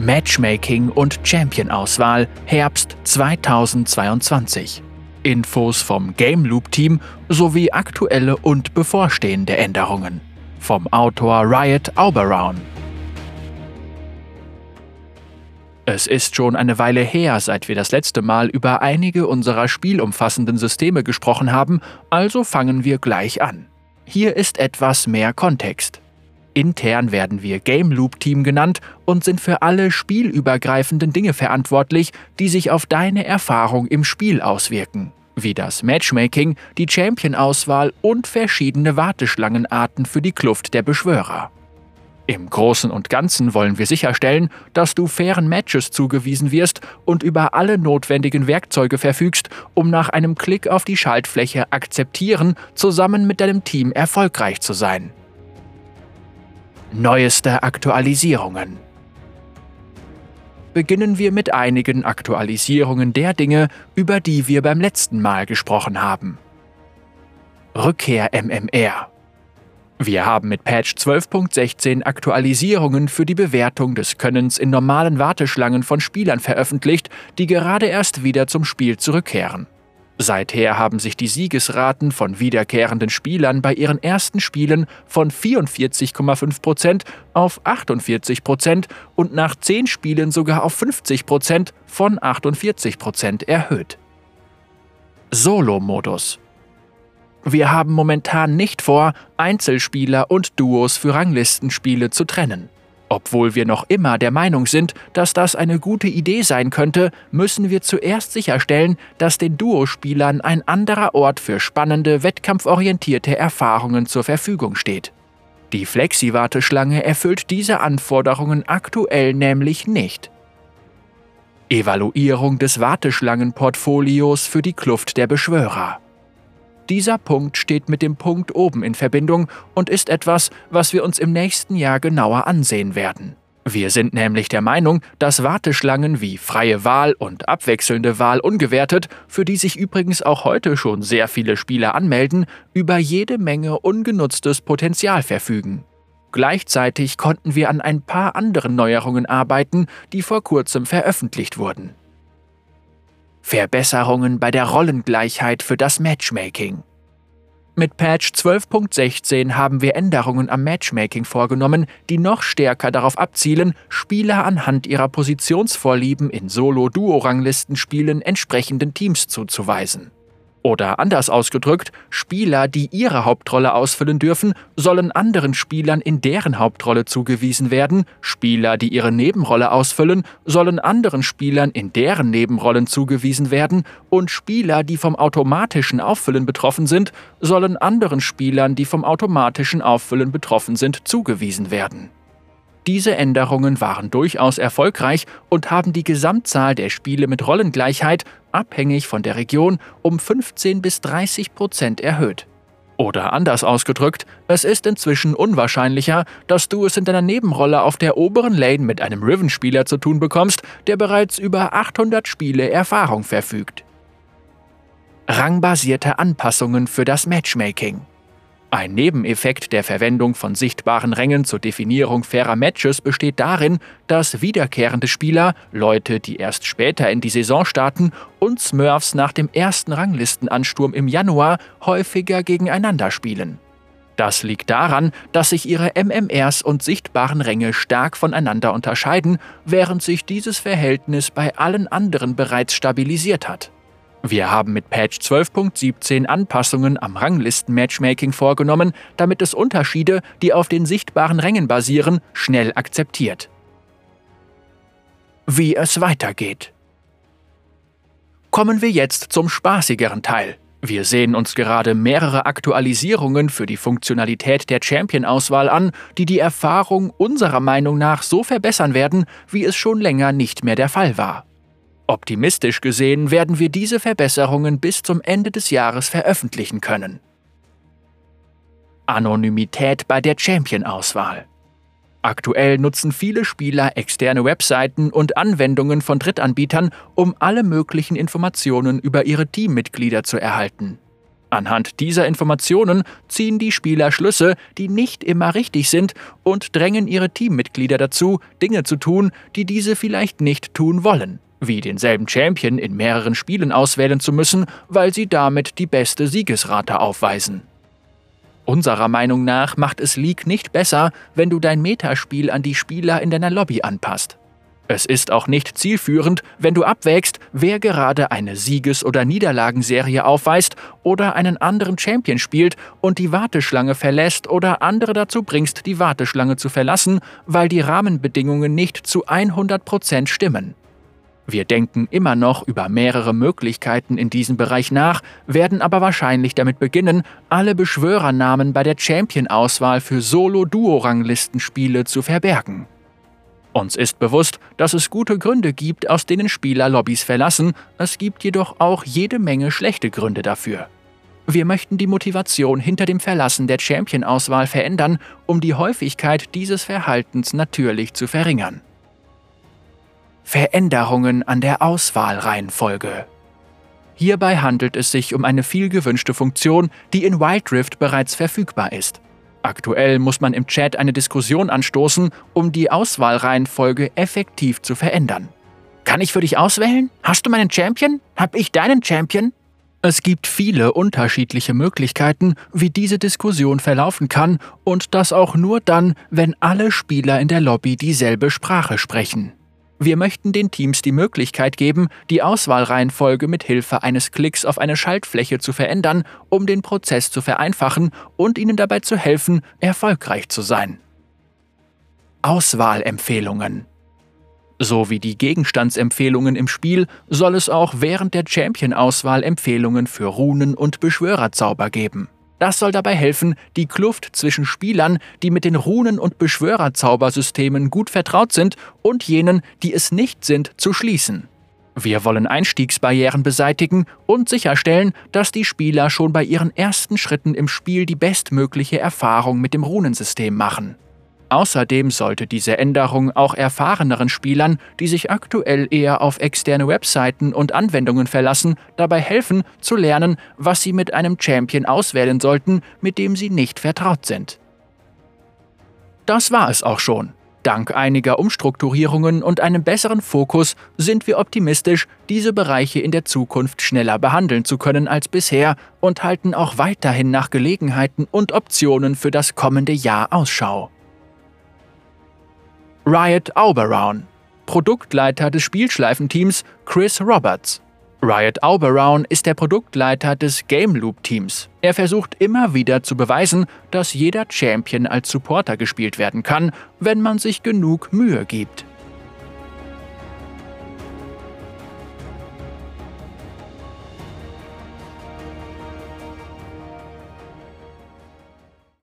Matchmaking und Champion-Auswahl Herbst 2022. Infos vom Game Loop Team sowie aktuelle und bevorstehende Änderungen. Vom Autor Riot Auberown. Es ist schon eine Weile her, seit wir das letzte Mal über einige unserer spielumfassenden Systeme gesprochen haben, also fangen wir gleich an. Hier ist etwas mehr Kontext. Intern werden wir Game Loop Team genannt und sind für alle spielübergreifenden Dinge verantwortlich, die sich auf deine Erfahrung im Spiel auswirken, wie das Matchmaking, die Champion-Auswahl und verschiedene Warteschlangenarten für die Kluft der Beschwörer. Im Großen und Ganzen wollen wir sicherstellen, dass du fairen Matches zugewiesen wirst und über alle notwendigen Werkzeuge verfügst, um nach einem Klick auf die Schaltfläche Akzeptieren zusammen mit deinem Team erfolgreich zu sein neueste Aktualisierungen. Beginnen wir mit einigen Aktualisierungen der Dinge, über die wir beim letzten Mal gesprochen haben. Rückkehr MMR. Wir haben mit Patch 12.16 Aktualisierungen für die Bewertung des Könnens in normalen Warteschlangen von Spielern veröffentlicht, die gerade erst wieder zum Spiel zurückkehren. Seither haben sich die Siegesraten von wiederkehrenden Spielern bei ihren ersten Spielen von 44,5% auf 48% und nach 10 Spielen sogar auf 50% von 48% erhöht. Solo-Modus Wir haben momentan nicht vor, Einzelspieler und Duos für Ranglistenspiele zu trennen. Obwohl wir noch immer der Meinung sind, dass das eine gute Idee sein könnte, müssen wir zuerst sicherstellen, dass den Duospielern ein anderer Ort für spannende, wettkampforientierte Erfahrungen zur Verfügung steht. Die Flexi-Warteschlange erfüllt diese Anforderungen aktuell nämlich nicht. Evaluierung des Warteschlangenportfolios für die Kluft der Beschwörer. Dieser Punkt steht mit dem Punkt oben in Verbindung und ist etwas, was wir uns im nächsten Jahr genauer ansehen werden. Wir sind nämlich der Meinung, dass Warteschlangen wie freie Wahl und abwechselnde Wahl ungewertet, für die sich übrigens auch heute schon sehr viele Spieler anmelden, über jede Menge ungenutztes Potenzial verfügen. Gleichzeitig konnten wir an ein paar anderen Neuerungen arbeiten, die vor kurzem veröffentlicht wurden. Verbesserungen bei der Rollengleichheit für das Matchmaking. Mit Patch 12.16 haben wir Änderungen am Matchmaking vorgenommen, die noch stärker darauf abzielen, Spieler anhand ihrer Positionsvorlieben in Solo-Duo-Ranglistenspielen entsprechenden Teams zuzuweisen. Oder anders ausgedrückt, Spieler, die ihre Hauptrolle ausfüllen dürfen, sollen anderen Spielern in deren Hauptrolle zugewiesen werden, Spieler, die ihre Nebenrolle ausfüllen, sollen anderen Spielern in deren Nebenrollen zugewiesen werden und Spieler, die vom automatischen Auffüllen betroffen sind, sollen anderen Spielern, die vom automatischen Auffüllen betroffen sind, zugewiesen werden. Diese Änderungen waren durchaus erfolgreich und haben die Gesamtzahl der Spiele mit Rollengleichheit, abhängig von der Region, um 15 bis 30 Prozent erhöht. Oder anders ausgedrückt, es ist inzwischen unwahrscheinlicher, dass du es in deiner Nebenrolle auf der oberen Lane mit einem Riven-Spieler zu tun bekommst, der bereits über 800 Spiele Erfahrung verfügt. Rangbasierte Anpassungen für das Matchmaking. Ein Nebeneffekt der Verwendung von sichtbaren Rängen zur Definierung fairer Matches besteht darin, dass wiederkehrende Spieler, Leute, die erst später in die Saison starten, und Smurfs nach dem ersten Ranglistenansturm im Januar häufiger gegeneinander spielen. Das liegt daran, dass sich ihre MMRs und sichtbaren Ränge stark voneinander unterscheiden, während sich dieses Verhältnis bei allen anderen bereits stabilisiert hat. Wir haben mit Patch 12.17 Anpassungen am Ranglisten-Matchmaking vorgenommen, damit es Unterschiede, die auf den sichtbaren Rängen basieren, schnell akzeptiert. Wie es weitergeht. Kommen wir jetzt zum spaßigeren Teil. Wir sehen uns gerade mehrere Aktualisierungen für die Funktionalität der Champion-Auswahl an, die die Erfahrung unserer Meinung nach so verbessern werden, wie es schon länger nicht mehr der Fall war. Optimistisch gesehen werden wir diese Verbesserungen bis zum Ende des Jahres veröffentlichen können. Anonymität bei der Champion-Auswahl. Aktuell nutzen viele Spieler externe Webseiten und Anwendungen von Drittanbietern, um alle möglichen Informationen über ihre Teammitglieder zu erhalten. Anhand dieser Informationen ziehen die Spieler Schlüsse, die nicht immer richtig sind, und drängen ihre Teammitglieder dazu, Dinge zu tun, die diese vielleicht nicht tun wollen, wie denselben Champion in mehreren Spielen auswählen zu müssen, weil sie damit die beste Siegesrate aufweisen. Unserer Meinung nach macht es League nicht besser, wenn du dein Metaspiel an die Spieler in deiner Lobby anpasst. Es ist auch nicht zielführend, wenn du abwägst, wer gerade eine Sieges- oder Niederlagenserie aufweist oder einen anderen Champion spielt und die Warteschlange verlässt oder andere dazu bringst, die Warteschlange zu verlassen, weil die Rahmenbedingungen nicht zu 100% stimmen. Wir denken immer noch über mehrere Möglichkeiten in diesem Bereich nach, werden aber wahrscheinlich damit beginnen, alle Beschwörernamen bei der Champion-Auswahl für Solo-Duo-Ranglistenspiele zu verbergen. Uns ist bewusst, dass es gute Gründe gibt, aus denen Spieler Lobbys verlassen, es gibt jedoch auch jede Menge schlechte Gründe dafür. Wir möchten die Motivation hinter dem Verlassen der Champion-Auswahl verändern, um die Häufigkeit dieses Verhaltens natürlich zu verringern. Veränderungen an der Auswahlreihenfolge. Hierbei handelt es sich um eine viel gewünschte Funktion, die in Wild Rift bereits verfügbar ist. Aktuell muss man im Chat eine Diskussion anstoßen, um die Auswahlreihenfolge effektiv zu verändern. Kann ich für dich auswählen? Hast du meinen Champion? Hab ich deinen Champion? Es gibt viele unterschiedliche Möglichkeiten, wie diese Diskussion verlaufen kann, und das auch nur dann, wenn alle Spieler in der Lobby dieselbe Sprache sprechen. Wir möchten den Teams die Möglichkeit geben, die Auswahlreihenfolge mit Hilfe eines Klicks auf eine Schaltfläche zu verändern, um den Prozess zu vereinfachen und ihnen dabei zu helfen, erfolgreich zu sein. Auswahlempfehlungen so wie die Gegenstandsempfehlungen im Spiel soll es auch während der Champion-Auswahl Empfehlungen für Runen und Beschwörerzauber geben. Das soll dabei helfen, die Kluft zwischen Spielern, die mit den Runen- und Beschwörerzaubersystemen gut vertraut sind, und jenen, die es nicht sind, zu schließen. Wir wollen Einstiegsbarrieren beseitigen und sicherstellen, dass die Spieler schon bei ihren ersten Schritten im Spiel die bestmögliche Erfahrung mit dem Runensystem machen. Außerdem sollte diese Änderung auch erfahreneren Spielern, die sich aktuell eher auf externe Webseiten und Anwendungen verlassen, dabei helfen, zu lernen, was sie mit einem Champion auswählen sollten, mit dem sie nicht vertraut sind. Das war es auch schon. Dank einiger Umstrukturierungen und einem besseren Fokus sind wir optimistisch, diese Bereiche in der Zukunft schneller behandeln zu können als bisher und halten auch weiterhin nach Gelegenheiten und Optionen für das kommende Jahr Ausschau. Riot Auberown, Produktleiter des Spielschleifenteams Chris Roberts. Riot Auberown ist der Produktleiter des Game Loop Teams. Er versucht immer wieder zu beweisen, dass jeder Champion als Supporter gespielt werden kann, wenn man sich genug Mühe gibt.